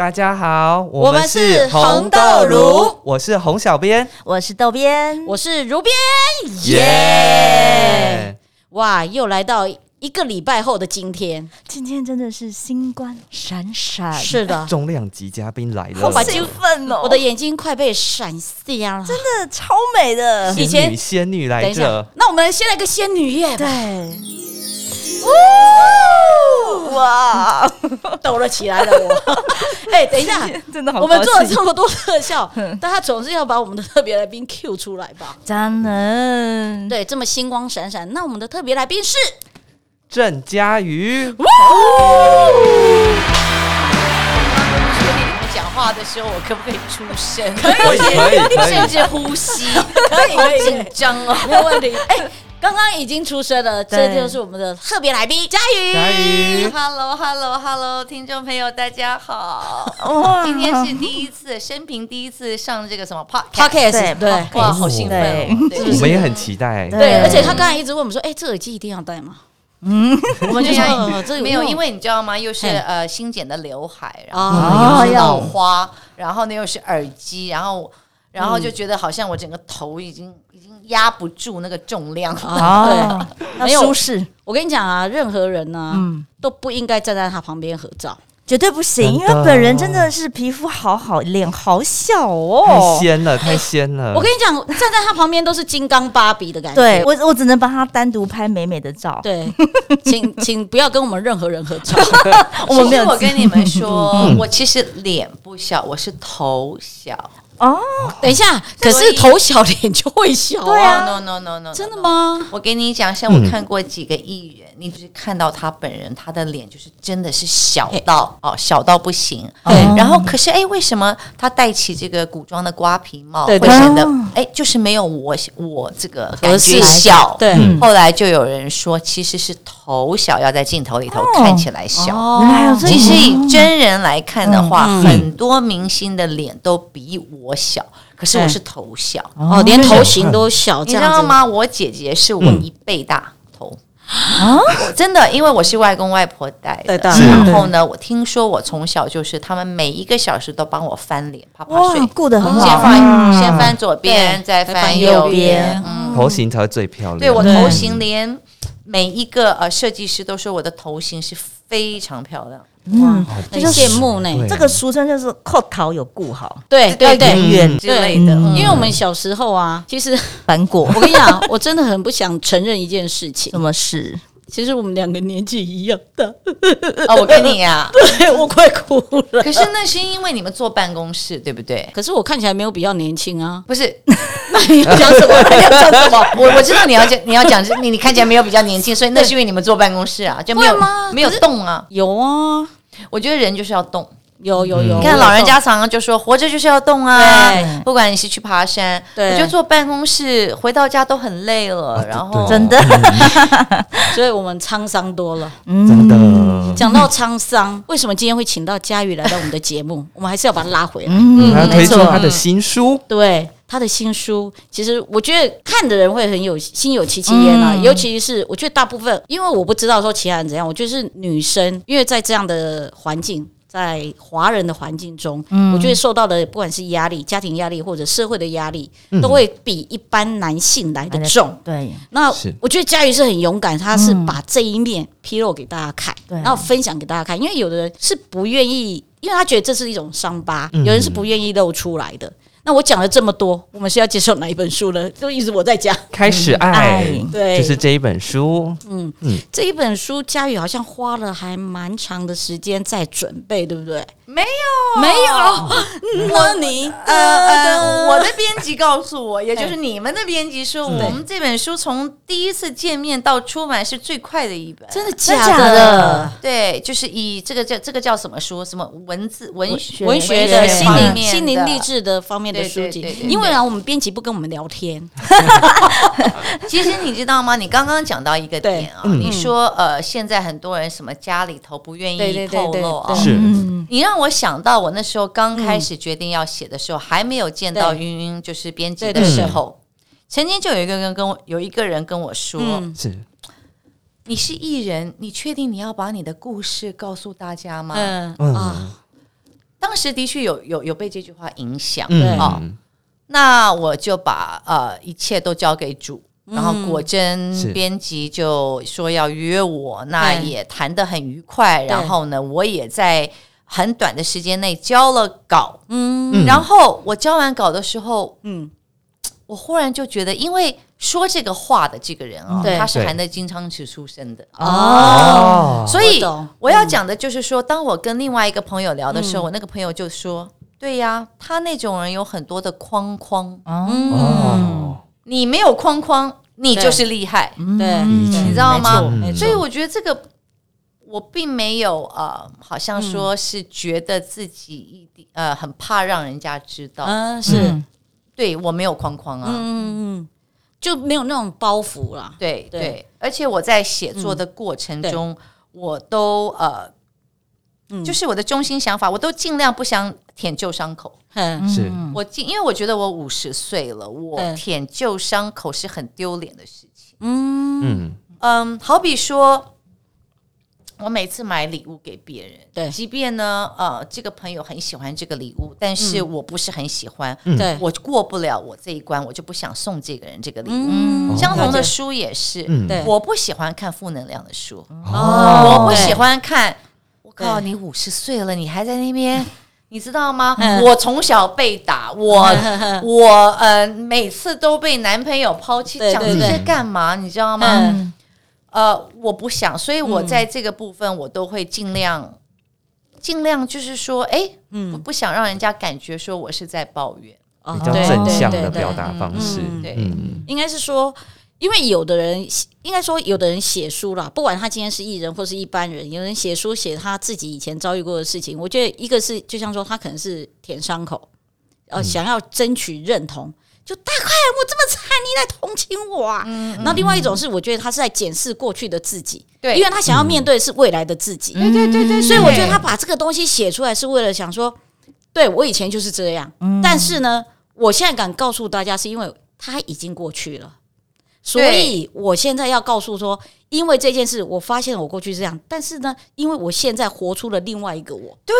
大家好，我们是红豆如，我是红小编，我是豆编，我是如编，耶！哇，又来到一个礼拜后的今天，今天真的是星光闪闪，是的，重量级嘉宾来了，好兴奋哦！我的眼睛快被闪瞎了，真的超美的，以前仙女来着，那我们先来个仙女耶，对。哇，抖了起来了！我，哎，等一下，真的好，我们做了这么多特效，但 他总是要把我们的特别来宾 Q 出来吧？真的，对，这么星光闪闪。那我们的特别来宾是郑佳瑜。哇！讲话的时候，我可不可以出声？可以，可以，甚至呼吸，可以，好紧张哦，没有问题。哎。刚刚已经出声了，这就是我们的特别来宾佳宇。佳宇，Hello，Hello，Hello，听众朋友大家好。今天是第一次，生平第一次上这个什么 Podcast，对，哇，好兴奋，我们也很期待。对，而且他刚才一直问我们说：“哎，这耳机一定要戴吗？”嗯，我们就想这没有，因为你知道吗？又是呃新剪的刘海，然后又是老花，然后呢又是耳机，然后然后就觉得好像我整个头已经。压不住那个重量，对，没有舒适。我跟你讲啊，任何人呢，都不应该站在他旁边合照，绝对不行。因为本人真的是皮肤好好，脸好小哦，太仙了，太仙了。我跟你讲，站在他旁边都是金刚芭比的感觉。对我，我只能帮他单独拍美美的照。对，请 请不要跟我们任何人合照。我没有。我跟你们说，我其实脸不小，我是头小。哦，等一下，可是头小脸就会小啊？No No No No，真的吗？我给你讲，像我看过几个艺人，你只是看到他本人，他的脸就是真的是小到哦，小到不行。对，然后可是哎，为什么他戴起这个古装的瓜皮帽会显得哎，就是没有我我这个感觉小？对，后来就有人说，其实是头小要在镜头里头看起来小。其实以真人来看的话，很多明星的脸都比我。我小，可是我是头小哦，连头型都小，你知道吗？我姐姐是我一倍大头啊！真的，因为我是外公外婆带的。然后呢，我听说我从小就是他们每一个小时都帮我翻脸，啪啪睡，顾得很好。先翻先翻左边，再翻右边，头型才会最漂亮。对我头型，连每一个呃设计师都说我的头型是非常漂亮。嗯，很羡慕呢。这个俗称就是扣桃有顾好，对对对，圆圆之类的。因为我们小时候啊，其实 反过。我跟你讲，我真的很不想承认一件事情。什么事？其实我们两个年纪一样大。哦，我跟你呀，对我快哭了。可是那是因为你们坐办公室，对不对？可是我看起来没有比较年轻啊。不是，那你要讲什么？你要讲什么？我我知道你要讲，你要讲，你你看起来没有比较年轻，所以那是因为你们坐办公室啊，就没有没有动啊？有啊。我觉得人就是要动，有有有。你看老人家常常就说，活着就是要动啊。不管你是去爬山，我就坐办公室，回到家都很累了。然后真的，所以我们沧桑多了。真的。讲到沧桑，为什么今天会请到佳宇来到我们的节目？我们还是要把他拉回来。嗯，他推出他的新书。对。他的新书，其实我觉得看的人会很有心有戚戚焉啊，尤其是我觉得大部分，因为我不知道说其他人怎样，我觉得是女生，因为在这样的环境，在华人的环境中，我觉得受到的不管是压力、家庭压力或者社会的压力，都会比一般男性来的重。对，那我觉得佳瑜是很勇敢，他是把这一面披露给大家看，然后分享给大家看，因为有的人是不愿意，因为他觉得这是一种伤疤，有人是不愿意露出来的。那我讲了这么多，我们是要介绍哪一本书呢？就一直我在讲，开始爱，对，就是这一本书。嗯嗯，这一本书，佳宇好像花了还蛮长的时间在准备，对不对？没有没有，那你呃呃，我的编辑告诉我，也就是你们的编辑说，我们这本书从第一次见面到出版是最快的一本。真的假假的？对，就是以这个叫这个叫什么书？什么文字文学文学的心方灵面心灵励志的方面的对书籍。对对对，因为啊，我们编辑不跟我们聊天，其实你知道吗？你刚刚讲到一个点啊，你说呃，现在很多人什么家里头不愿意透露啊，是。嗯，你让我想到我那时候刚开始决定要写的时候，还没有见到对云云就是编辑的时候，曾经就有一个人跟我有一个人跟我说。嗯，是，你是艺人，你确定你要把你的故事告诉大家吗？嗯。嗯。啊，当时的确有有有被这句话影响，对哦，嗯，那我就把呃一切都交给主，然后果真编辑就说要约我，那也谈得很愉快，然后呢，我也在很短的时间内交了稿，嗯嗯。然后我交完稿的时候，嗯，我忽然就觉得，因为说这个话的这个人啊、对他是对含着金汤匙出生的。哦，所以我要讲的就是说，当我跟另外一个朋友聊的时候，我那个朋友就说：“对呀，他那种人有很多的框框，嗯，哦，你没有框框，你就是厉害。对，你知道吗所以我觉得这个。我并没有呃，好像说是觉得自己一定呃很怕让人家知道，嗯是，嗯对我没有框框啊，嗯嗯，就没有那种包袱啦，对对。对，而且我在写作的过程中，我都呃，嗯。就是我的中心想法，我都尽量不想舔旧伤口。嗯。是，我尽，因为我觉得我五十岁了，我舔旧伤口是很丢脸的事情。嗯，嗯，嗯，好比说，我每次买礼物给别人，对。即便呢，呃，这个朋友很喜欢这个礼物，但是我不是很喜欢，对，我过不了我这一关，我就不想送这个人这个礼物。嗯。相同的书也是，嗯。对。我不喜欢看负能量的书，哦。我不喜欢看。我靠，对。你五十岁了，你还在那边，你知道吗？嗯。我从小被打，我 我呃每次都被男朋友抛弃，讲这些干嘛？你知道吗？嗯呃，我不想，所以我嗯在这个部分我都会尽量。尽量就是说，哎，嗯我不想让人家感觉说我是在抱怨，哦比较对正向对对对的表达方式，嗯对嗯，应该是说，因为有的人应该说有的人写书啦，不管他今天是艺人或是一般人，有人写书写他自己以前遭遇过的事情。我觉得一个是就像说他可能是舔伤口，呃，想要争取认同。就大快，我这么惨，你来同情我啊？然后另外一种是，我觉得他是在检视过去的自己，对。因为他想要面对是未来的自己。对对对对，所以我觉得他把这个东西写出来是为了想说，对我以前就是这样，但是呢，我现在敢告诉大家，是因为他已经过去了，所以我现在要告诉说，因为这件事，我发现我过去是这样，但是呢，因为我现在活出了另外一个我，对，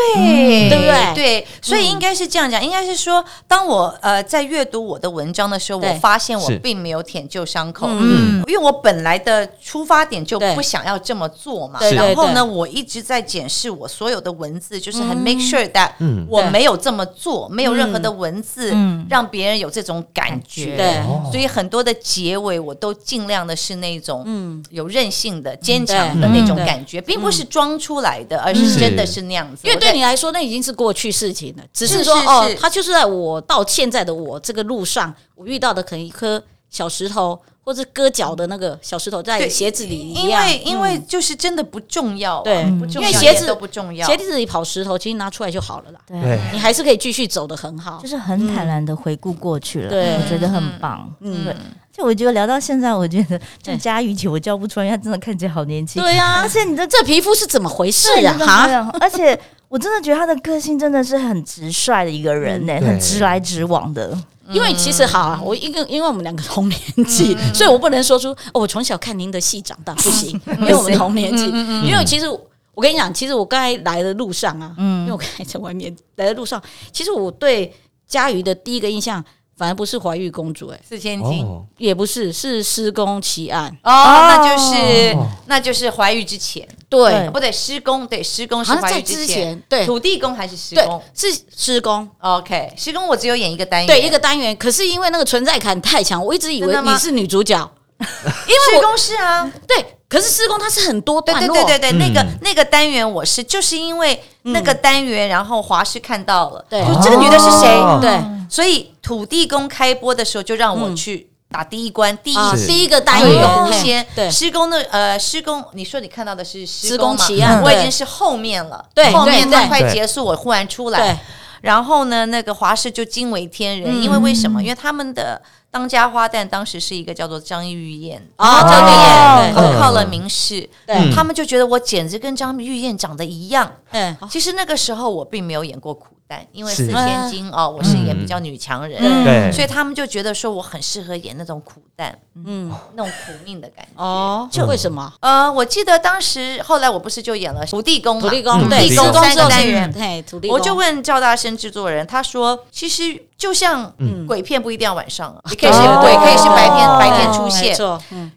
对不对？对，所以应该是这样讲，应该是说，当我呃在阅读我的文章的时候，我发现我并没有舔旧伤口，嗯。因为我本来的出发点就不想要这么做嘛。然后呢，我一直在检视我所有的文字，就是很 make sure that 嗯。我没有这么做，没有任何的文字嗯。让别人有这种感觉。对。哦。所以很多的结尾我都尽量的是那种嗯，有韧性的、坚强的那种感觉，并不是装出来的，而是真的是那样子。因为对你来说，那已经是过去事情了，只是是说是是，哦他就是在我到现在的我这个路上，我遇到的可能一颗小石头，或者割脚的那个小石头在鞋子里一因，为因为嗯。就是真的不重要啊，对不重要，因为鞋子都不重要。鞋子里跑石头，其实拿出来就好了啦，对。对，你还是可以继续走的很好。就。是很坦然的回顾过去了，对。我觉得很棒。嗯。对，就我觉得聊到现在，我觉得就佳瑜姐，我叫不出来，因为她真的看起来好年轻。对呀、而且你的这皮肤是怎么回事对啊？哈，而且我真的觉得她的个性真的是很直率的一个人呢、嗯。很直来直往的。因为其实好啊，我因为因为我们两个同年纪，所以我不能说出哦，我从小看您的戏长大，不行，因为我们同年纪。因为其实我跟你讲，其实我刚才来的路上啊，因为我刚才在外面来的路上，其实我对佳瑜的第一个印象，反而不是怀玉公主、哎，四千金。哦，也不是，是施工奇案。哦，那就是哦。那就是怀玉之前，对。对，不对，施工对施工是好像在怀孕之前，对。土地公还是施对工是施工。？OK，施工我只有演一个单元，对一个单元，可是因为那个存在感太强，我一直以为你是女主角。因为施工是啊，对，可是施工它是很多对段落，对对对对，那个嗯那个单元我是就是因为那个单元，然后华师看到了，对。就这个女的是谁？哦。对。所以土地公开播的时候就让我去打第一关，第一第一个单单元先对。施工的呃施工，你说你看到的是施施工嘛？奇案我已经是后面了，对后面对它快结束，我忽然出对。来，然后呢，那个华师就惊为天人，因为为什么？因为他们的当家花旦当时是一个叫做张玉燕啊，哦张玉燕，靠了明视，对他们就觉得我简直跟张玉燕长得一样。嗯，其实那个时候我并没有演过苦旦，因为是。四千金哦，我是演比较女强人，嗯。对，所以他们就觉得说我很适合演那种苦旦，嗯，那种苦命的感觉。哦，就为什么？呃，我记得当时后来我不是就演了土地公嘛，土地公嗯对，土地公三单元。对，土地公，我就问赵大生制作人，他说其实就像嗯。鬼片不一定要晚上啊，你可以是哦鬼，可以是白天哦白天出现。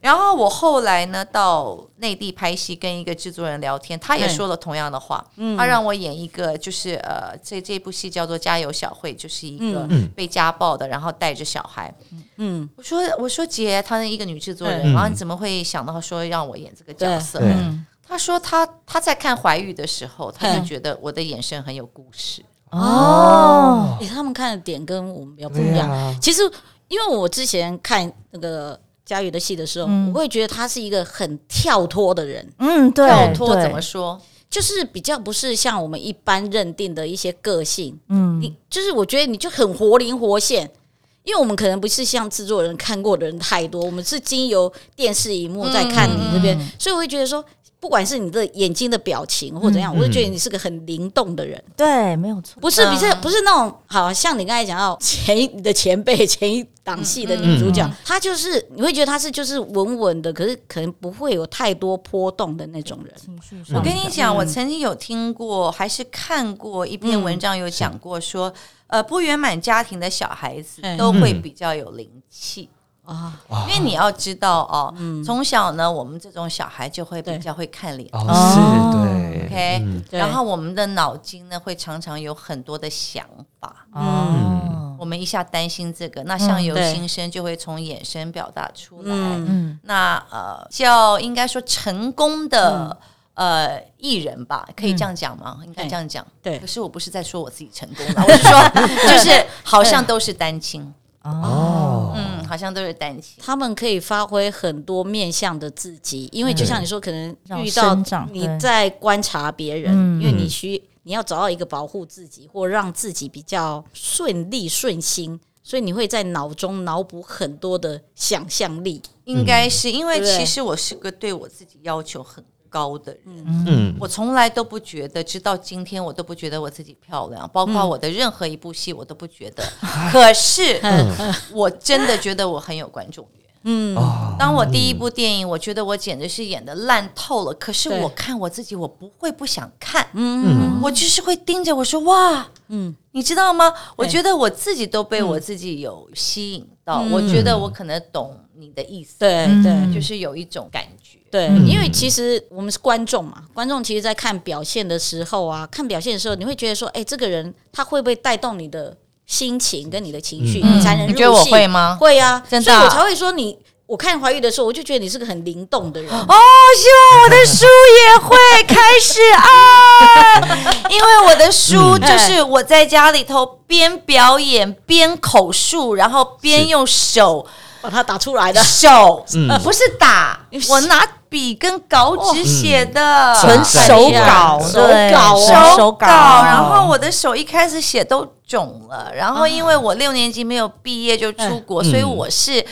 然后我后来呢到内地拍戏，跟一个制作人聊天，他也说了同样的话，嗯。他让我演一个就是呃这这部戏叫做《加油小慧》，就是一个嗯。被家暴的，然后带着小孩。嗯，我说我说姐，她是一个女制作人，嗯然后你怎么会想到说让我演这个角色？对。嗯。他说他他在看怀玉的时候，他就嗯。觉得我的眼神很有故事。哦，诶他们看的点跟我们比较不一样。啊，其实，因为我之前看那个佳宇的戏的时候，嗯。我会觉得他是一个很跳脱的人，嗯，对，跳脱怎么说？就是比较不是像我们一般认定的一些个性。嗯，你就是我觉得你就很活灵活现，因为我们可能不是像制作人看过的人太多，我们是经由电视荧幕在看你这边，所以我会觉得说，不管是你的眼睛的表情或怎样，我就觉得你是个很灵动的人，对，没有错，不是嗯不是不是那种好像你刚才讲到前一你的前辈前一档戏的女主角，她就是你会觉得她是就是稳稳的，可是可能不会有太多波动的那种人。情绪我跟你讲，我曾经有听过，还是看过一篇文章，有讲过说，呃，不圆满家庭的小孩子嗯。都会比较有灵气。啊，因为你要知道哦，从小呢，我们这种小孩就会比对。较会看脸。是，对。OK，、嗯。然后我们的脑筋呢会常常有很多的想法，嗯，我们一下担心这个，那相由心生就会从眼神表达出来。嗯嗯。那呃，叫应该说成功的、呃艺人吧，可以这样讲吗？应该这样讲。对。可是我不是在说我自己成功了，我是说，就是好像都是单亲，哦，嗯，好像都是担心。他们可以发挥很多面向的自己，因为就像你说，可能遇到你在观察别人，嗯。因为你需你要找到一个保护自己或让自己比较顺利顺心，所以你会在脑中脑补很多的想象力。应该是因为其实我是个对我自己要求很高的人，嗯，我从来都不觉得，直到今天我都不觉得我自己漂亮，包括我的任何一部戏我都不觉得。可是我真的觉得我很有观众缘。嗯，哦，当我第一部电影，我觉得我简直是演的烂透了。可是我看我自己，我不会不想看，嗯。我就是会盯着我说哇，嗯，你知道吗？我觉得我自己都被我自己有吸引到，我觉得我可能懂你的意思，对嗯对。就是有一种感觉。对，因为其实我们是观众嘛，观众其实，在看表现的时候啊，看表现的时候，你会觉得说，哎，这个人他会不会带动你的心情跟你的情绪，嗯。你才能入戏你觉得我会吗？会啊，真的啊。所以我才会说你。我看怀玉的时候，我就觉得你是个很灵动的人。哦，希望我的书也会开始啊，因为我的书就是我在家里头边表演边口述，然后边用手把它打出来的，手，不是打，我拿笔跟稿纸写的，纯哇手稿，手稿哦手手稿，然后我的手一开始写都肿了，然后因为我六年级没有毕业就出国，嗯。所以我是。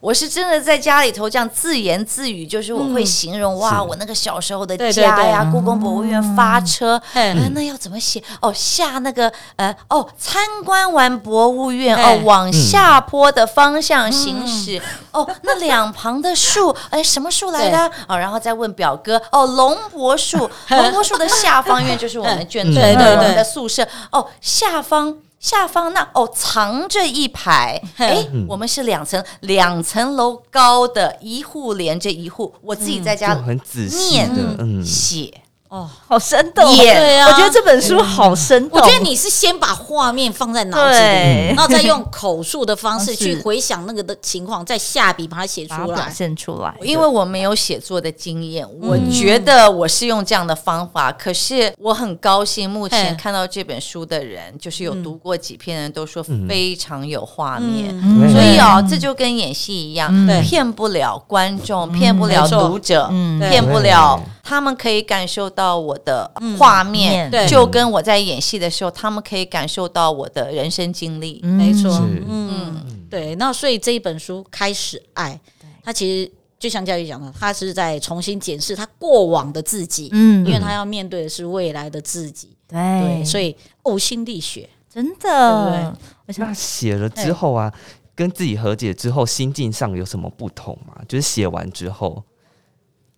我是真的在家里头这样自言自语，就是我会形容、哇，我那个小时候的家呀，对。故宫博物院发车，嗯。呃那要怎么写？哦，下那个呃，哦，参观完博物院，哦嗯，往下坡的方向行驶，哦，那两旁的树，哎，什么树来的？哦，然后再问表哥，哦，龙柏树，龙柏树的下方，因为就是我们眷村，对对对。我们的宿舍，哦，下方。下方那哦，藏着一排，哎，我们是两层两层楼高的，一户连着一户。我自己在家就很仔细念的，嗯，写，哦，好生动，演对啊。我觉得这本书好生动。我觉得你是先把画面放在脑子里，然后再用口述的方式去 回想那个的情况，再下笔把它写出来。表出来。现出来，因为我没有写作的经验，我觉得我是用这样的方法。可是我很高兴，目前看到这本书的人，就是有读过几篇的人都说非常有画面。所以哦，这就跟演戏一样，对。骗不了观众，骗不了读者，嗯。骗不了他们可以感受到我的画面，嗯对。就跟我在演戏的时候，他们可以感受到我的人生经历。没错，嗯，对。那所以这一本书《开始爱》，他其实就像教育讲的，他是在重新检视他过往的自己，嗯。因为他要面对的是未来的自己，对。对，所以呕心沥血，真的。对，我想那写了之后啊，跟自己和解之后，心境上有什么不同吗？就是写完之后，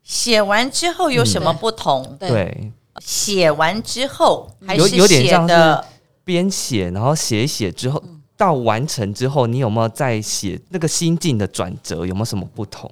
写完之后有什么不同？对对，写完之后还有是写有点像的边写，然后写一写之后，到完成之后，你有没有在写那个心境的转折？有没有什么不同？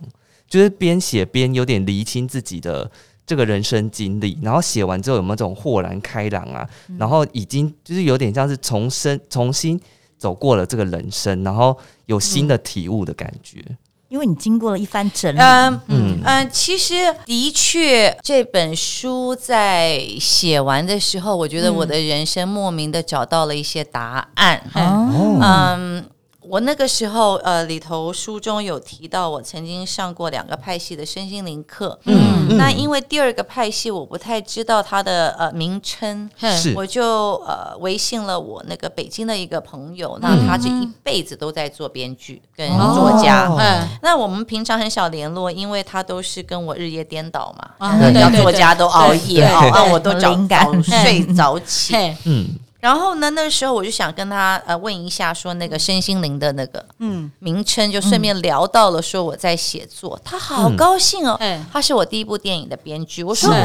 就是边写边有点厘清自己的这个人生经历，然后写完之后有没有这种豁然开朗啊？然后已经就是有点像是重生、重新走过了这个人生，然后有新的体悟的感觉。因为你经过了一番整理，嗯嗯。嗯，其实的确，这本书在写完的时候，我觉得我的人生莫名的找到了一些答案。哦，嗯，我那个时候呃，里头书中有提到，我曾经上过两个派系的身心灵课。嗯那因为第二个派系我不太知道它的呃名称，是。我就呃微信了我那个北京的一个朋友，那他这一辈子都在做编剧跟作家。哦。嗯，那我们平常很少联络，因为他都是跟我日夜颠倒嘛，啊人家对对。对作家都熬夜啊我都早感。早睡早起。嗯，然后呢，那个时候我就想跟他呃问一下，说那个身心灵的那个嗯，名称，就顺便聊到了说我在写作，他好高兴哦。嗯，他是我第一部电影的编剧。我说是。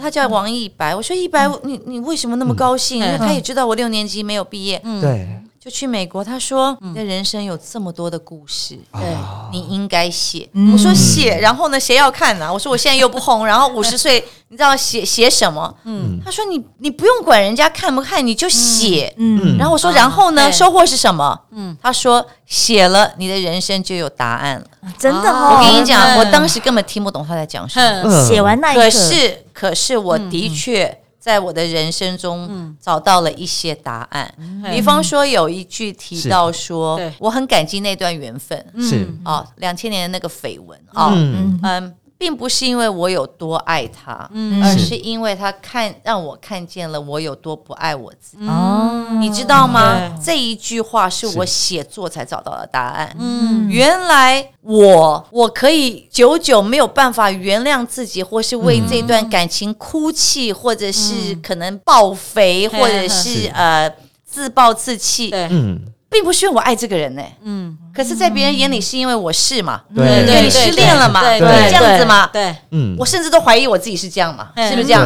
他叫王一白，我说一白，你你为什么那么高兴？因为他也知道我六年级没有毕业，对，就去美国。他说你的人生有这么多的故事，对，你应该写。我说写，然后呢，谁要看呢、我说我现在又不红，然后五十岁，你知道写写什么？嗯，他说你你不用管人家看不看，你就写。嗯，然后我说，然后呢？对收获是什么？嗯，他说写了，你的人生就有答案了。真的哦哦，我跟你讲，嗯我当时根本听不懂他在讲什么。嗯写完那一刻，可是，可是我的确在我的人生中找到了一些答案。比方说，有一句提到说，我很感激那段缘分。是，哦，两千年的那个绯闻。哦，嗯。嗯，并不是因为我有多爱他，而是因为他看让我看见了我有多不爱我自己。哦，你知道吗？对？这一句话是我写作才找到的答案。嗯，原来我我可以久久没有办法原谅自己，或是为这段感情哭泣，或者是可能爆肥，或者是是。呃自暴自弃，对，嗯，并不是因为我爱这个人呢、嗯，可是，在别人眼里是因为我是嘛，对。因为你失恋了嘛，对这样子嘛，对，嗯，我甚至都怀疑我自己是这样嘛，嗯。是不是这样？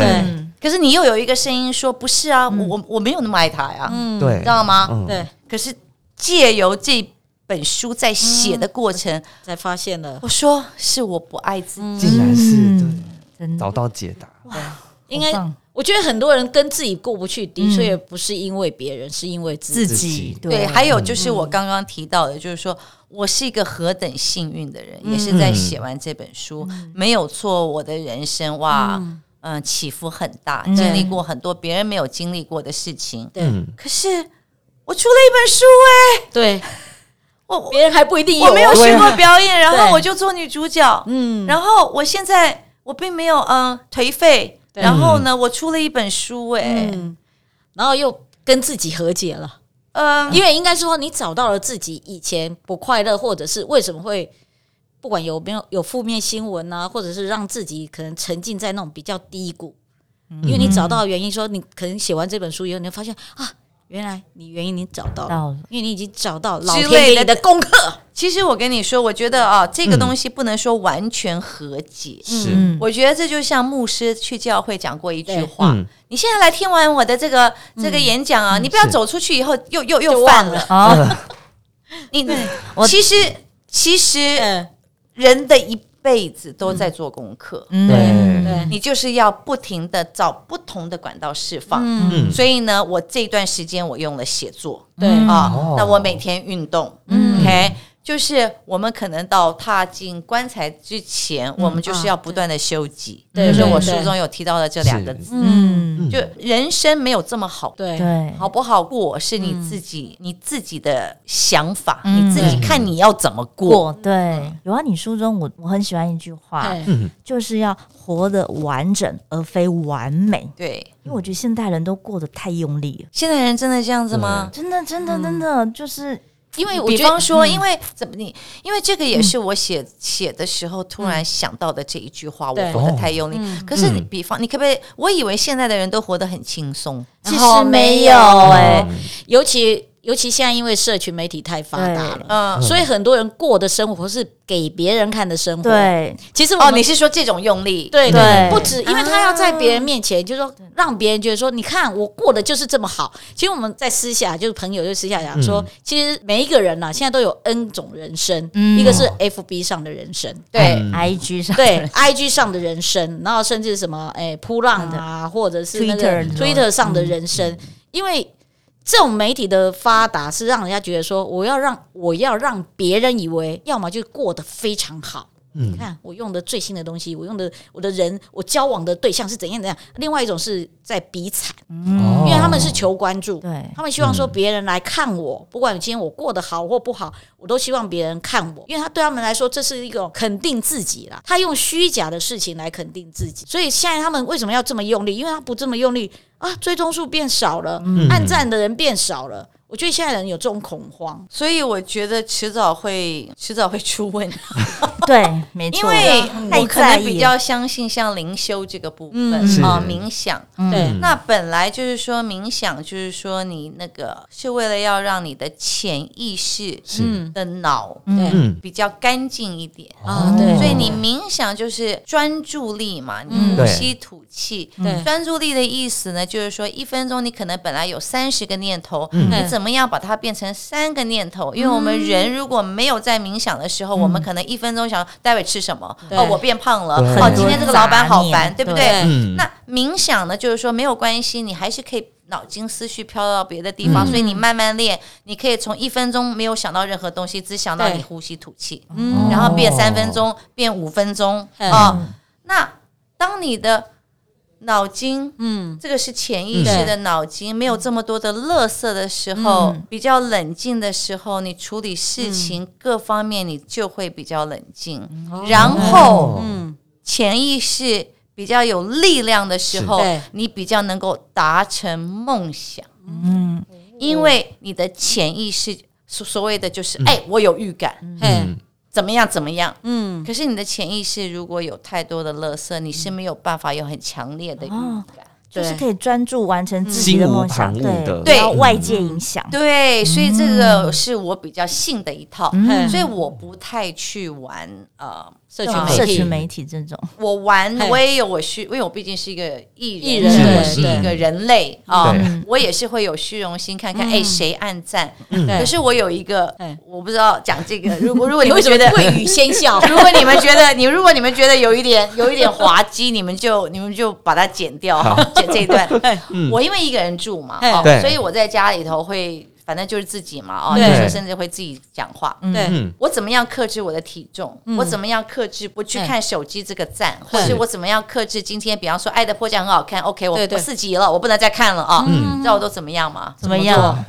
可是你又有一个声音说不是啊，我我我没有那么爱他呀，嗯。对，知道吗？嗯。对，可是借由这本书在写的过程，才发现了，我说是我不爱自己，竟然是真的。找到解答，哇应该我觉得很多人跟自己过不去，的确也不是因为别人，是因为自己。自己己对，还有就是我刚刚提到的，就是说我是一个何等幸运的人，也是嗯在写完这本书，没有错，我的人生哇，嗯、起伏很大，经历过很多别人没有经历过的事情。对。嗯，可是我出了一本书、哎，对，我我别人还不一定有。我没有学过表演，然后我就做女主角，嗯，然后我现在我并没有嗯颓废，对然后呢，我出了一本书、哎，嗯，然后又跟自己和解了，嗯，因为应该说你找到了自己以前不快乐，或者是为什么会不管有没有有负面新闻啊，或者是让自己可能沉浸在那种比较低谷，因为你找到原因，说你可能写完这本书以后，你会发现啊，原来你原因你找到了，因为你已经找到老之天给你的功课。其实我跟你说，我觉得啊，这个嗯。东西不能说完全和解。是，嗯，我觉得这就像牧师去教会讲过一句话：嗯。你现在来听完我的这个这个演讲啊，你不要走出去以后又又又犯忘了。你我其实其实嗯，人的一辈子都在做功课。嗯。对。对。你就是要不停的找不同的管道释放，嗯。所以呢，我这段时间我用了写作，对。啊，哦。那我每天运动，嗯，OK，就是我们可能到踏进棺材之前，我们就是要不断的修己，对。就是我书中有提到的这两个字，嗯，就人生没有这么好。对。对，好不好过是你自己、你自己的想法，嗯。你自己看你要怎么过。过对。有啊，你书中我我很喜欢一句话，就是要活得完整而非完美，对，因为我觉得现代人都过得太用力了，现代人真的这样子吗？真的真的真的就是因为我觉得比方说，因为怎么你，因为这个也是我写写的时候突然想到的这一句话，我对。活得太用力。嗯可是你嗯。比方，你可不可以？我以为现在的人都活得很轻松，其实没有有哎，尤其尤其现在因为社群媒体太发达了，嗯。所以很多人过的生活是给别人看的生活。，对，哦，其实我们你是说这种用力？对对对，不止，因为他要在别人面前，就是说让别人觉得说，你看我过的就是这么好。其实我们在私下，就是朋友就私下讲说，其实每一个人呐、现在都有 N 种人生，嗯。一个是 FB 上的人生，对。嗯。IG 上对 IG 上的人生，然后甚至什么哎扑浪啊，或者是那个 Twitter 这种 Twitter 上的人生，因为。这种媒体的发达是让人家觉得说，我要让我要让别人以为，要么就过得非常好，嗯你看我用的最新的东西，我用的我的人，我交往的对象是怎样怎样。另外一种是在比惨，哦因为他们是求关注，对他们希望说别人来看我，不管今天我过得好或不好，我都希望别人看我，因为他对他们来说这是一种肯定自己啦。他用虚假的事情来肯定自己，所以现在他们为什么要这么用力？因为他不这么用力啊，追踪数变少了，暗赞的人变少了。我觉得现在人有这种恐慌，所以我觉得迟早会迟早会出问题，对，没错，因为太我可在意能比较相信像灵修这个部分嗯啊，冥想。对。那本来就是说冥想，就是说你那个是为了要让你的潜意识是。的脑对嗯。比较干净一点。啊，对，所以你冥想就是专注力嘛，你嗯。呼吸吐气。对。专注力的意思呢，就是说一分钟你可能本来有三十个念头，嗯。你怎么样把它变成三个念头？因为我们人如果没有在冥想的时候，我们可能一分钟想待会吃什么，哦，我变胖了，哦，今天这个老板好烦，对不对？嗯。那冥想呢，就是说没有关系，你还是可以脑筋思绪飘到别的地方，嗯。所以你慢慢练，你可以从一分钟没有想到任何东西，只想到你呼吸吐气，嗯。然后变三分钟，变五分钟嗯。啊、那当你的脑筋，嗯，这个是潜意识的脑筋，没有这么多的乐色的时候，比较冷静的时候，你处理事情各方面你就会比较冷静，然后。嗯，潜意识比较有力量的时候，你比较能够达成梦想，嗯，因为你的潜意识所所谓的就是，哎、我有预感，嘿，嗯怎么样怎么样。嗯，可是你的潜意识如果有太多的垃圾，你是没有办法有很强烈的预哦感。就是可以专注完成自己的梦想，对，对外界影响。对，所以这个是我比较信的一套，嗯所以我不太去玩呃社群媒体，社群媒体这种，我玩我也有我虚，因为我毕竟是一个艺人，艺人是一个人类啊对，我也是会有虚荣心，看看嗯。哎谁按赞。对可是我有一个哎，我不知道讲这个，如果 如果你们觉得。么未雨先笑？如果你们觉得你如果你们觉得有一点有一点滑稽，你们就你们就把它剪掉哈，剪这一段。我因为一个人住嘛，所以我在家里头会，反正就是自己嘛，哦，有时候甚至会自己讲话。对，嗯我怎么样克制我的体重？我怎么样克制不去看手机这个赞，或是我怎么样克制今天，比方说《爱的迫降》很好看，OK，我四级了，我不能再看了啊！你知道我都怎么样吗？怎么样？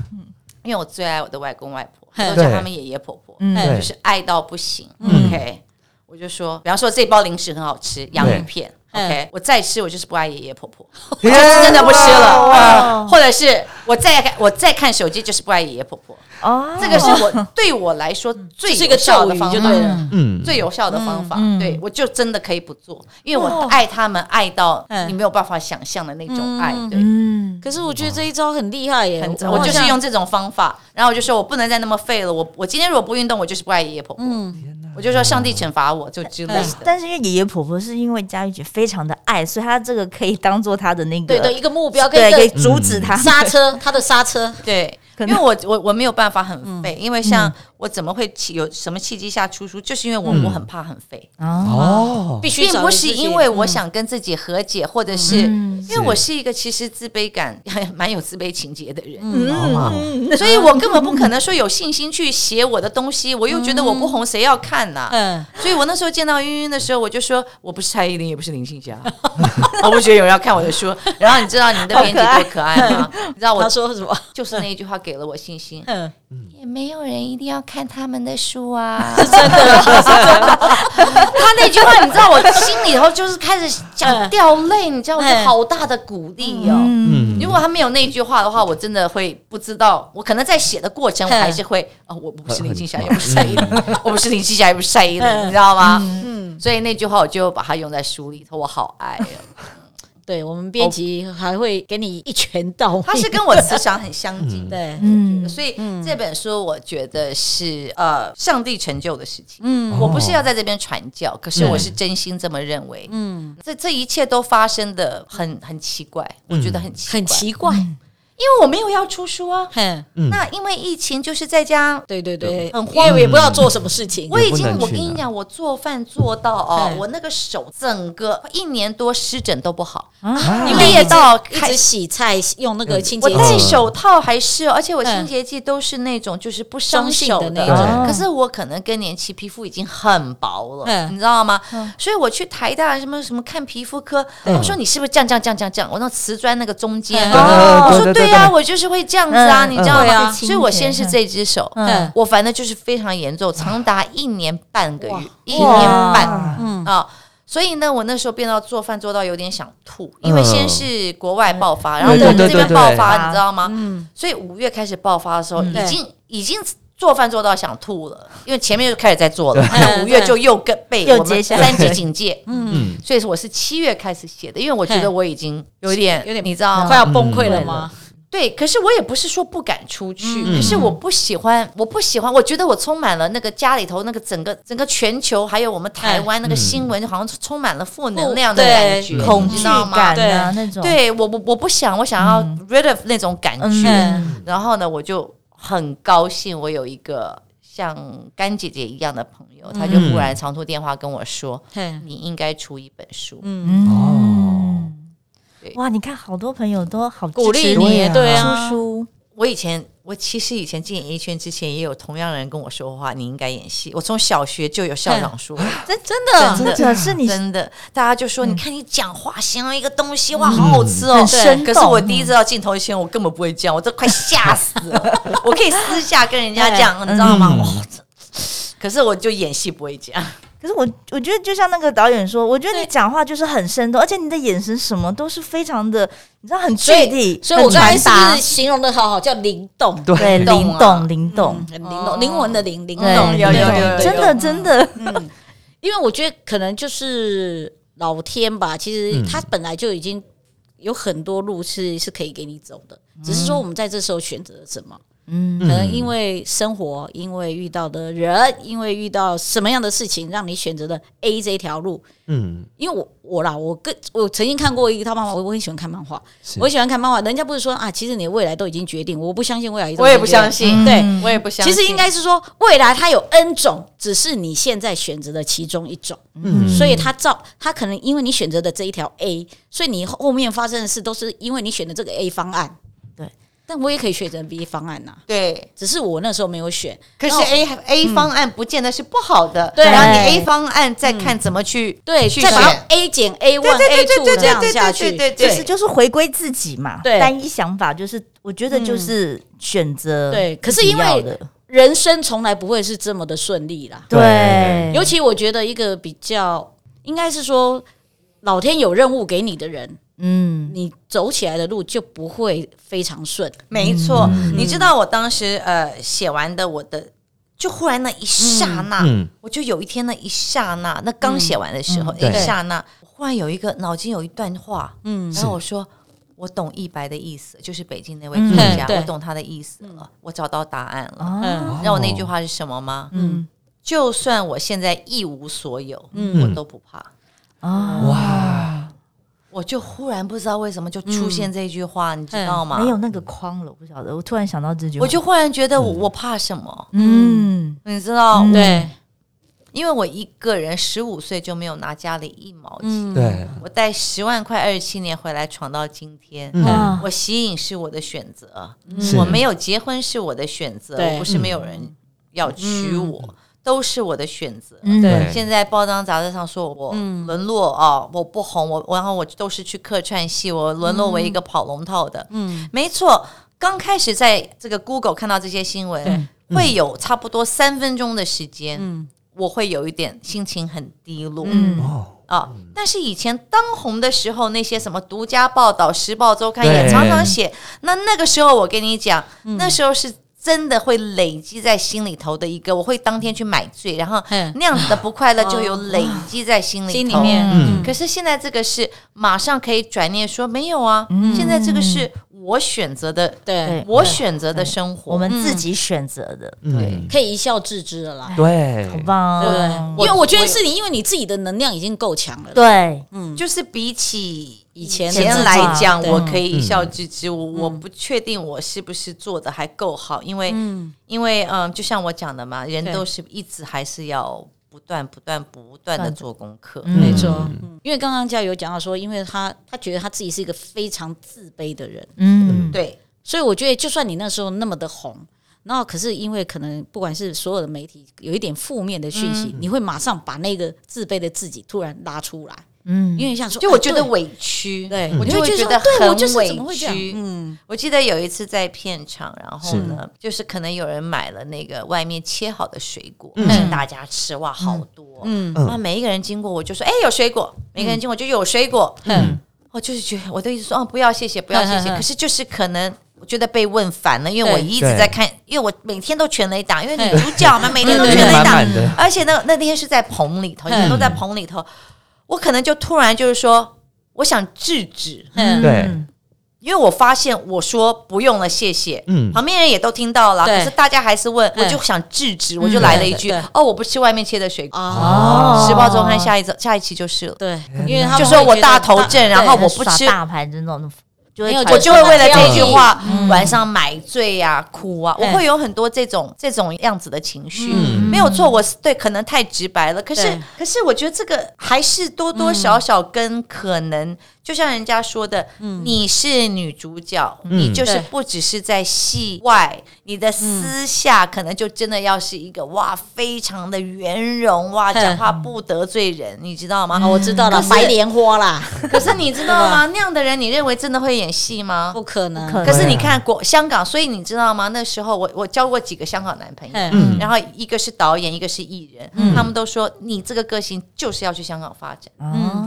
因为我最爱我的外公外婆，都叫他们爷爷婆婆，就是爱到不行。嗯 OK，我就说，比方说这包零食很好吃，洋芋片。嗯。OK，我再吃我就是不爱爷爷婆婆，我就是真的不吃了。哇。或者是我再看我再看手机就是不爱爷爷婆婆，哦，这个是我对我来说最是一个有效的方法。对。嗯最有效的方法，对我就真的可以不做，因为我爱他们爱到嗯。你没有办法想象的那种爱，对。嗯，可是我觉得这一招很厉害耶，很，我我就是用这种方法，然后我就说我不能再那么废了，我我今天如果不运动，我就是不爱爷爷婆婆，我就说上帝惩罚我，就之类的。但是因为爷爷婆婆是因为佳玉姐非常的爱，所以她这个可以当做她的那个对的一个目标，可以，可以阻止她。刹车，她的刹车，对，因为我我我没有办法很废，因为像我怎么会契有什么契机下出书，就是因为我、嗯我很怕很废，哦，哦，必须并不是因为我嗯想跟自己和解，或者是、嗯因为我是。一个其实自卑感 蛮有自卑情节的人，嗯所以我根本不可能说有信心去写我的东西，我又觉得我不红谁要看呢、嗯，所以我那时候见到晕晕的时候，我就说我不是蔡依林，也不是林青霞，我不觉得有人要看我的书。然后你知道你的编辑多可爱吗？你知道我他说什么？就是那一句话给了我信心，嗯，也没有人一定要看他们的书啊，真的，他那句话你知道我心里头就是开始想掉泪，你知道我嗯好大的鼓励哦。嗯，嗯如果他没有那句话的话，我真的会不知道。我可能在写的过程，我还是会啊、我不是林青霞，也不是蔡依林，我不是林青霞，也不是蔡依林，嗯你知道吗？嗯，所以那句话我就把它用在书里头，我好爱哦。对我们编辑还会给你一拳到位。他是跟我思想很相近 的。对，嗯所以这本书我觉得是呃上帝成就的事情。嗯我不是要在这边传教，可是我是真心这么认为。嗯，这这一切都发生的很很奇怪，我觉得很奇怪，很奇怪，因为我没有要出书啊。嗯。那因为疫情就是在家，对对对，很因为也不知道做什么事情。我已经我跟你讲，我做饭做到哦嗯，我那个手整个一年多湿疹都不好，啊？因为裂到一直。洗菜用那个清洁剂，我戴手套还是哦，而且我清嗯洁剂都是那种就是不伤手的。那种。哦。可是我可能更年期皮肤已经很薄了，嗯。你知道吗？所以我去台大什么什么看皮肤科，我说你是不是这样这样这样这样？这样？我那瓷砖那个中间，我说对对对呀，我就是会这样子啊，嗯你知道吗？所以我先是这只手，嗯。我反正就是非常严重，长达一年半个月，一年半嗯。啊。所以呢，我那时候变到做饭做到有点想吐，因为先是国外爆发，然后对我们这边爆发，啊你知道吗？嗯，所以五月开始爆发的时候，嗯。已经已经做饭做到想吐了，因为前面就开始在做了，那五月就又更被又我们接下来。三级警戒，嗯，所以说我是七月开始写的，因为我觉得我已经有点有点你知道快要崩溃了吗？对，可是我也不是说不敢出去，嗯。可是我不喜欢，我不喜欢，我觉得我充满了那个家里头那个整个整个全球，还有我们台湾那个新闻，好像充满了负能量的感觉，恐惧你知道吗？感那种，对我我我不想，我想要 rid of 那种感觉。嗯，然后呢，我就很高兴，我有一个像干姐姐一样的朋友，她就忽然长途电话跟我说：“嘿。你应该出一本书。嗯，嗯对，哇，你看好多朋友都好鼓励你，啊对啊，我以前，我其实以前进演艺圈之前，也有同样的人跟我说话，你应该演戏。我从小学就有校长说，真真的真的？是你真的，大家就说，你看你讲话形容一个东西，哇，好好吃哦，很生可是我第一次到镜头前，我根本不会这样，我都快 吓死了。我可以私下跟人家讲，你知道吗？可是我就演戏不会这样。可是我我觉得就像那个导演说，我觉得你讲话就是很生动，而且你的眼神什么都是非常的，你知道很具体，所以我刚才是很传达。不是形容的好好，叫灵动，对。灵动啊灵动灵动。灵动，灵魂的灵，灵动，有有有有真的真的，因为我觉得可能就是老天吧，其实嗯。他本来就已经有很多路是是可以给你走的，只是说我们在这时候选择了什么。嗯可能因为生活，因为遇到的人，因为遇到什么样的事情，让你选择了 A 这条路。嗯，因为我我啦，我跟我曾经看过一套漫画，我我很喜欢看漫画，我很喜欢看漫画。人家不是说啊，其实你的未来都已经决定，我不相信未来我也不相信，对嗯我也不相信。其实应该是说，未来它有 N 种，只是你现在选择的其中一种。嗯所以它造它可能因为你选择的这一条 A，所以你后面发生的事都是因为你选的这个 A 方案。对，但我也可以选择 B 方案呐、对，只是我那时候没有选。可是 A A 方案不见得是不好的，对。然后你 A 方案再看怎么去对，去再把 A 减 A one 对 A 对 two 对这样对下去，对对。对。其实就是回归自己嘛，对。单一想法就是，我觉得就是选择对可是因为人生从来不会是这么的顺利啦。对，尤其我觉得一个比较应该是说，老天有任务给你的人，嗯。你走起来的路就不会非常顺。没错，你知道我当时呃写完的我的，就忽然那一刹那，嗯。我就有一天那一刹那，那刚写完的时候，嗯。一刹那，忽然有一个脑筋有一段话，嗯。然后我说。我懂一白的意思，就是北京那位嗯作家，对。我懂他的意思了，我找到答案了。哦。嗯你知道我那句话是什么吗？嗯。就算我现在一无所有，嗯。我都不怕。哦哇，我我就忽然不知道为什么就出现这句话，你知道吗？没有那个框了，我不晓得。我突然想到这句话，我就忽然觉得我我怕什么？嗯，你知道？嗯。对，因为我一个人十五岁就没有拿家里一毛钱，嗯，对，我带十万块二十七年回来闯到今天。嗯。啊我吸引是我的选择，是。我没有结婚是我的选择，我不是没有人要娶我，都是我的选择。嗯对现在报章杂志上说我沦落哦，我不红，我然后我都是去客串戏，我沦落为一个跑龙套的。嗯，没错。刚开始在这个 Google 看到这些新闻，会有差不多三分钟的时间，嗯我会有一点心情很低落。嗯哦，啊！但是以前当红的时候，那些什么独家报道、时报周刊也常常写。那那个时候，我跟你讲，嗯那时候是真的会累积在心里头的一个，我会当天去买醉，然后嗯那样子的不快乐就有累积在心里头。心里面，嗯。可是现在这个是马上可以转念说没有啊，现在这个是我选择的，对。对，我选择的生活。我们自己选择的，对，可以一笑置之了啦，对，好棒。对不对？哦！因为我觉得是你，因为你自己的能量已经够强了，对，嗯。就是比起以前来讲，我可以一笑置之。我我不确定我是不是做的还够好，因为因为嗯，就像我讲的嘛，人都是一直还是要不断不断不断的做功课。嗯。没错，嗯。因为刚刚嘉有讲到说，因为他他觉得他自己是一个非常自卑的人，嗯，对，所以我觉得就算你那时候那么的红，然后可是因为可能不管是所有的媒体有一点负面的讯息，你会马上把那个自卑的自己突然拉出来，嗯，因为想说，就我觉得委屈，对，我就会觉得对我就是很委？屈。嗯，我记得有一次在片场，然后呢，就是可能有人买了那个外面切好的水果，请大家吃，哇，好多，嗯。嗯，哇，每一个人经过我就说，哎，有水果，每个人经过就有水果，嗯。我就是觉得我都一直说，哦，不要谢谢，不要谢谢，可是就是可能。我觉得被问烦了，因为我一直在看，因为我每天都全雷打，因为女主角嘛，每天都全雷打，而且那那天是在棚里头，嗯你们都在棚里头，我可能就突然就是说，我想制止，嗯。对，因为我发现我说不用了，谢谢，嗯。旁边人也都听到了，可是大家还是问，嗯我就想制止，我就来了一句哦，我不吃外面切的水果。哦，时报周刊下一周下一期就是了，对，因为他们就说我大头症，然后我不吃。大牌的那种，我就会为了这句话嗯。晚上买醉呀、哭啊，我嗯会有很多这种这种样子的情绪。嗯。没有错，我是对可能太直白了，可是可是我觉得这个还是多多少少跟可能，就像人家说的，你是女主角，你就是不只是在戏外，你的私下可能就真的要是一个哇，非常的圆融哇，嗯讲话不得罪人，你知道吗？哦，我知道了白莲花啦，可是你知道吗？那样的人，你认为真的会演戏吗？不可能，可是你看国香港，所以你知道吗？那时候我我交过几个香港男朋友，嗯然后一个是导演，一个是艺人，他们都说你这个个性就是要去香港发展。哦，哦，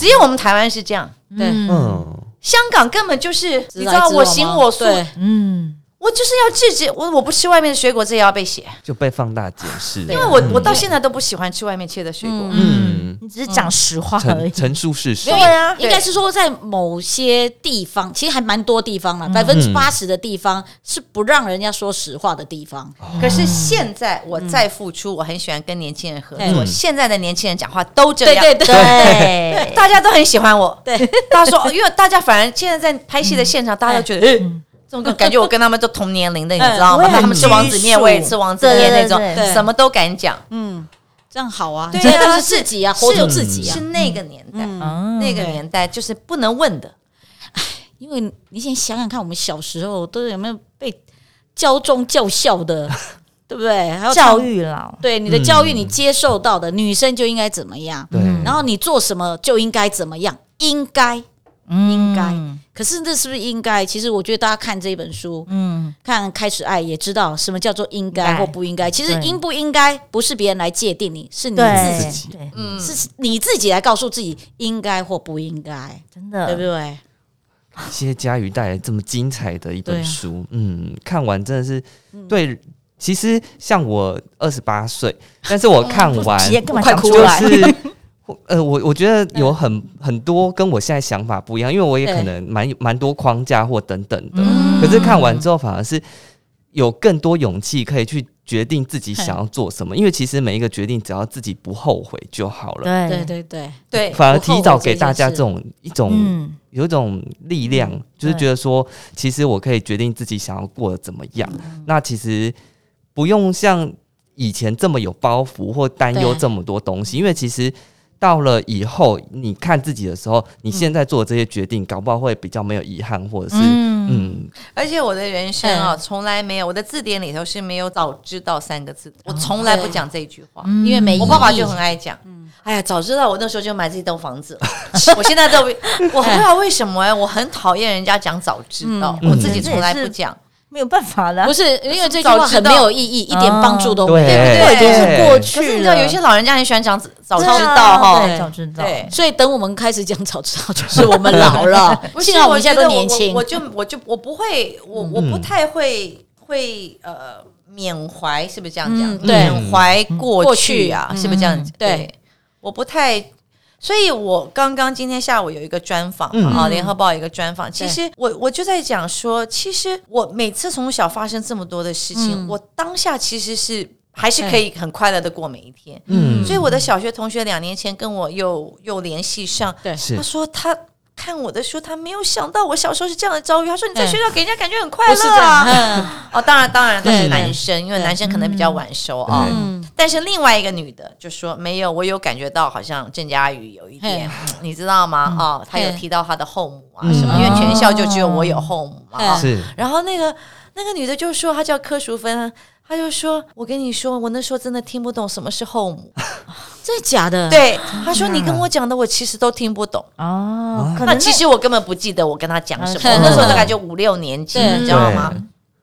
只有我们台湾是这样，对，嗯，香港根本就是你知道我行我素，对。嗯，我就是要制止我我不吃外面的水果，这也要被写，就被放大解释，因为我我到现在都不喜欢吃外面切的水果。嗯，你只是讲实话而已。陈，陈述事实。对啊。应该是说在某些地方，其实还蛮多地方了，百分之八十的地方是不让人家说实话的地方。可是现在我再付出，我很喜欢跟年轻人合作。嗯现在的年轻人讲话都这样，对对对，大家都很喜欢我。对，大家说，因为大家反而现在在拍戏的现场，大家都觉得，感觉我跟他们都同年龄的，你知道吗？他们吃王子面，我也吃王子面那种什么都敢讲。嗯，这样好啊，对啊是自己啊，活出自己啊是。那个年代，嗯那个年代就是不能问的。因为你先想想看，我们小时候都有没有被教中教孝的，对不对？还有教育啦，对你的教育，你接受到的，女生就应该怎么样，对，然后你做什么就应该怎么样，应该。应该可是这是不是应该？其实我觉得大家看这本书，嗯，看《开始爱》也知道什么叫做应该或不应该。其实应不应该不是别人来界定你，是你自己，对，嗯，是你自己来告诉自己应该或不应该，真的对不，对？谢谢佳瑜带来这么精彩的一本书，嗯，看完真的是对。其实像我二十八岁，但是我看完快哭就讲出来？是。呃，我我觉得有很很多跟我现在想法不一样，因为我也可能蛮蛮多框架或等等的，嗯。可是看完之后反而是有更多勇气可以去决定自己想要做什么，因为其实每一个决定只要自己不后悔就好了。对。对对对，对，反而提早给大家这种一种、嗯，有一种力量，就是觉得说，其实我可以决定自己想要过得怎么样。嗯。那其实不用像以前这么有包袱或担忧这么多东西，因为其实到了以后，你看自己的时候，你现在做的这些决定，搞不好会比较没有遗憾，或者是嗯嗯而且我的人生啊，从来没有我的字典里头是没有“早知道”三个字的，我从来不讲这句话。因为没我爸爸就很爱讲，哎呀，早知道我那时候就买这栋房子了。我现在都，我不知道为什么哎，我很讨厌人家讲早知道，嗯我自己从来不讲。没有办法的啊，不是因为这句话很没有意义，一点帮助都没有。对都已经是过去了。是你知道，有些老人家很喜欢讲早知道哈，对早知道，对。所以等我们开始讲早知道，就是 我们老了。不是幸好我们现在觉得我都年轻我我。就我就我不会，我我不太会会呃缅怀，是不是这样讲？嗯对缅怀过过去啊，是不是这样对，我不太。所以，我刚刚今天下午有一个专访嗯。啊，《联合报》有一个专访。其实我我就在讲说，其实我每次从小发生这么多的事情，嗯。我当下其实是还是可以很快乐的过每一天。嗯，所以我的小学同学两年前跟我又又联系上，他说他看我的书，他没有想到我小时候是这样的遭遇。他说你在嗯。学校给人家感觉很快乐啊。嗯。哦，当然当然他是男生，因为男生可能比较晚熟啊。嗯，但是另外一个女的就说没有，我有感觉到好像郑嘉瑜有一点，嗯。你知道吗？哦，她有提到她的后母啊嗯。什么，因为全校就只有我有后母嘛。是。然后那个那个女的就说，她叫柯淑芬，她就说：“我跟你说，我那时候真的听不懂什么是后母。真的假的？，对，他说你跟我讲的，我其实都听不懂。哦，那其实我根本不记得我跟他讲什么，那时候大概就五六年级，你知道吗？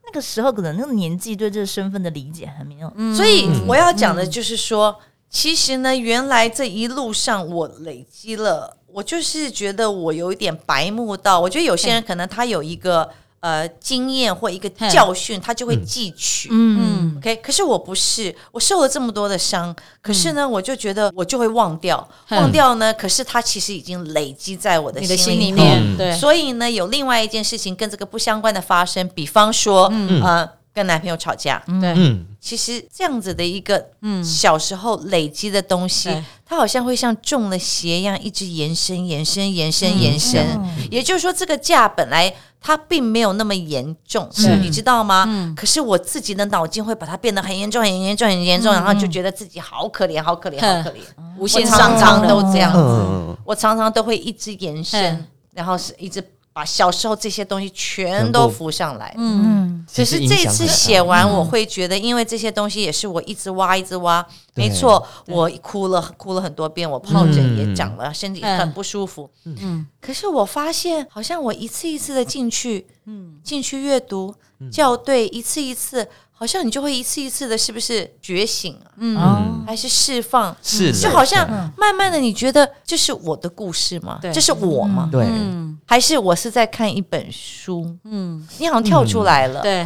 那个时候可能那个年纪对这个身份的理解还没有，所以我要讲的就是说，其实呢，原来这一路上我累积了，我就是觉得我有一点白目到，我觉得有些人可能他有一个呃经验或一个教训，他就会汲取。嗯，OK，可是我不是，我受了这么多的伤，可是呢，我就觉得我就会忘掉，嗯忘掉呢，可是它其实已经累积在我的心里面，嗯对，所以呢，有另外一件事情跟这个不相关的发生，比方说，呃，跟男朋友吵架，对，嗯。其实这样子的一个嗯。小时候累积的东西，对。它好像会像中了邪一样，一直延伸、延伸、延伸、延伸。也就是说，这个架本来它并没有那么严重，你知道吗？可是我自己的脑筋会把它变得很严重、很严重、很严重，然后就觉得自己好可怜、好可怜、好可怜。无限常上纲的常都这样子，嗯，我常常都会一直延伸嗯，然后是一直把小时候这些东西全全都浮上来。嗯，可是这次写完，完，我会觉得，因为这些东西也是我一直挖，一直挖。没错，我哭了，哭了很多遍，我疱疹也长了，身体很不舒服。嗯，可是我发现，好像我一次一次的进去，嗯，进去阅读、校对，一次一次，好像你就会一次一次的，是不是觉醒啊？哦，还是释放？是就好像慢慢的，你觉得这是我的故事吗？对。这是我吗？对，嗯。还是我是在看一本书？嗯，你好像跳出来了，对，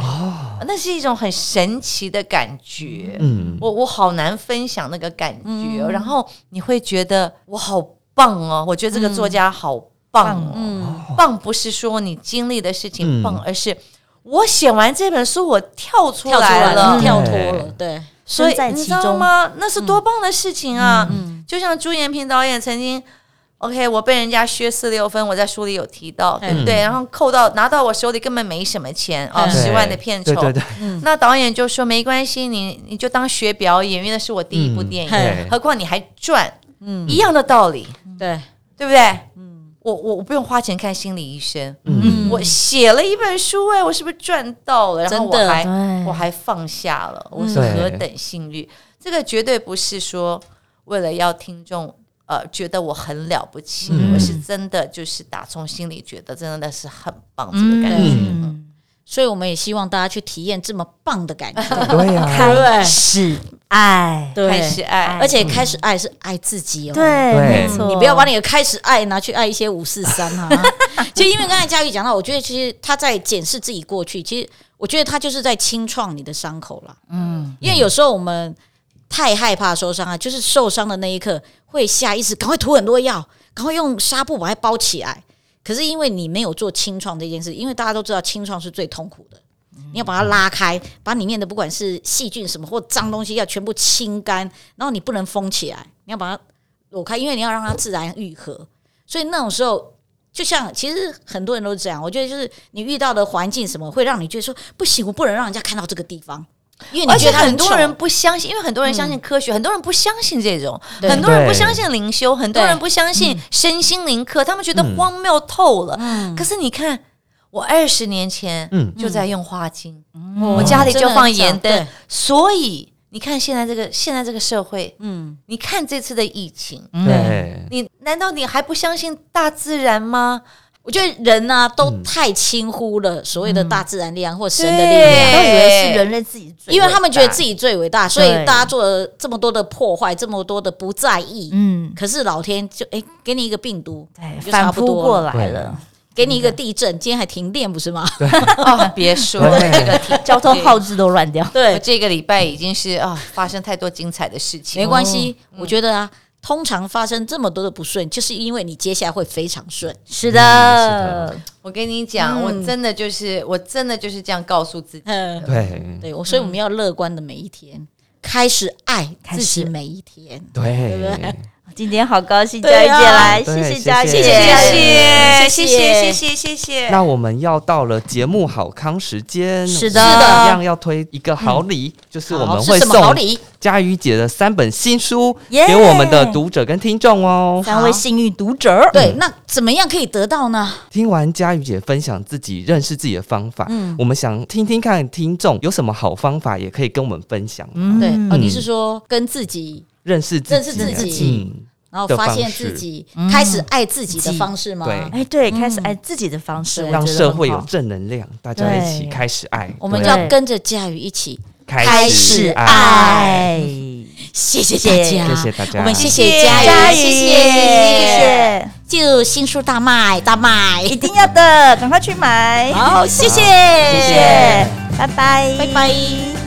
那是一种很神奇的感觉。嗯，我我好难分享那个感觉哦、然后你会觉得我好棒哦，我觉得这个作家好棒哦，嗯。棒不是说你经历的事情嗯。棒，而是我写完这本书，我跳出跳出来了，了，跳脱了，对，所以你知道吗？那是多棒的事情啊！就像朱延平导演曾经。OK，我被人家削四六分，我在书里有提到，对。不对？然后扣到拿到我手里根本没什么钱哦，嗯十万的片酬。对对。对，那导演就说没关系，你你就当学表演，因为那是我第一部电影，嗯何况你还赚，嗯。一样的道理，对，对不对？嗯，我我我不用花钱看心理医生，嗯，我写了一本书，哎，我是不是赚到了？然后我还我还放下了，我是何等幸运！这个绝对不是说为了要听众。呃，觉得我很了不起，嗯我是真的就是打从心里觉得真的是很棒这个感觉。嗯，所以我们也希望大家去体验这么棒的感觉，对呀，开始爱，对，开始爱，而且开始爱是爱自己哦，对，对。没错，你不要把你的开始爱拿去爱一些五四三啊。其实因为刚才佳玉讲到，我觉得其实他在检视自己过去，其实我觉得他就是在清创你的伤口啦。嗯，因为有时候我们太害怕受伤啊，就是受伤的那一刻会下意识赶快涂很多药，赶快用纱布把它包起来。可是因为你没有做清创这件事，因为大家都知道清创是最痛苦的，你要把它拉开，把里面的不管是细菌什么或脏东西要全部清干，然后你不能封起来，你要把它裸开，因为你要让它自然愈合。所以那种时候，就像其实很多人都是这样，我觉得就是你遇到的环境什么，会让你觉得说不行，我不能让人家看到这个地方，因为你而且很多人不相信，因为很多人相信科学，很多人不相信这种，很多人不相信灵修，很多人不相信身心灵课，他们觉得荒谬透了。嗯。可是你看，我二十年前嗯。就在用花精，我我家里就放盐灯对，所以你看现在这个现在这个社会，嗯，你看这次的疫情，对，你难道你还不相信大自然吗？我觉得人呢、都嗯太轻忽了所谓的大自然力量或神的力量。都以为是人类自己最，因为他们觉得自己最伟大，所以大家做了这么多的破坏，这么多的不在意。嗯，可是老天就哎，给你一个病毒，反扑过来了，给你一个地震，今天还停电不是吗？哦，别说对。这个交通号志都乱掉。对，这个礼拜已经是啊、发生太多精彩的事情。没关系，我觉得啊，通常发生这么多的不顺，就是因为你接下来会非常顺。是嗯是的。的，我跟你讲，嗯。我真的就是，我真的就是这样告诉自己。嗯，对，对，我所以我们要乐观的每一天，开始爱开始。自己每一天。对。对，今天好高兴，佳对啊玉姐来，谢谢佳玉，谢谢谢谢谢谢，谢谢，谢谢。那我们要到了节目好康时间，是的一样要推一个好礼，就是我们会是什么好送礼？佳瑜姐的三本新书给我们的读者跟听众哦。三位幸运读者，对，那怎么样可以得到呢？听完佳瑜姐分享自己认识自己的方法，嗯我们想听听看听众有什么好方法，也可以跟我们分享。嗯对哦，嗯你是说跟自己，认识自己，认识自己。嗯，然后的发现自己，开始爱自己的方式吗？对。哎，对，开始爱自己的方式，让社会有正能量，大家一起对开始爱。我们就要跟着佳宇一起，开开始始爱，爱，谢谢大谢家，谢谢大家，我们谢谢佳佳宇，谢，谢。谢谢，就新书大卖大卖，一定要的，赶快去买，好，谢谢，谢谢，拜拜，拜拜。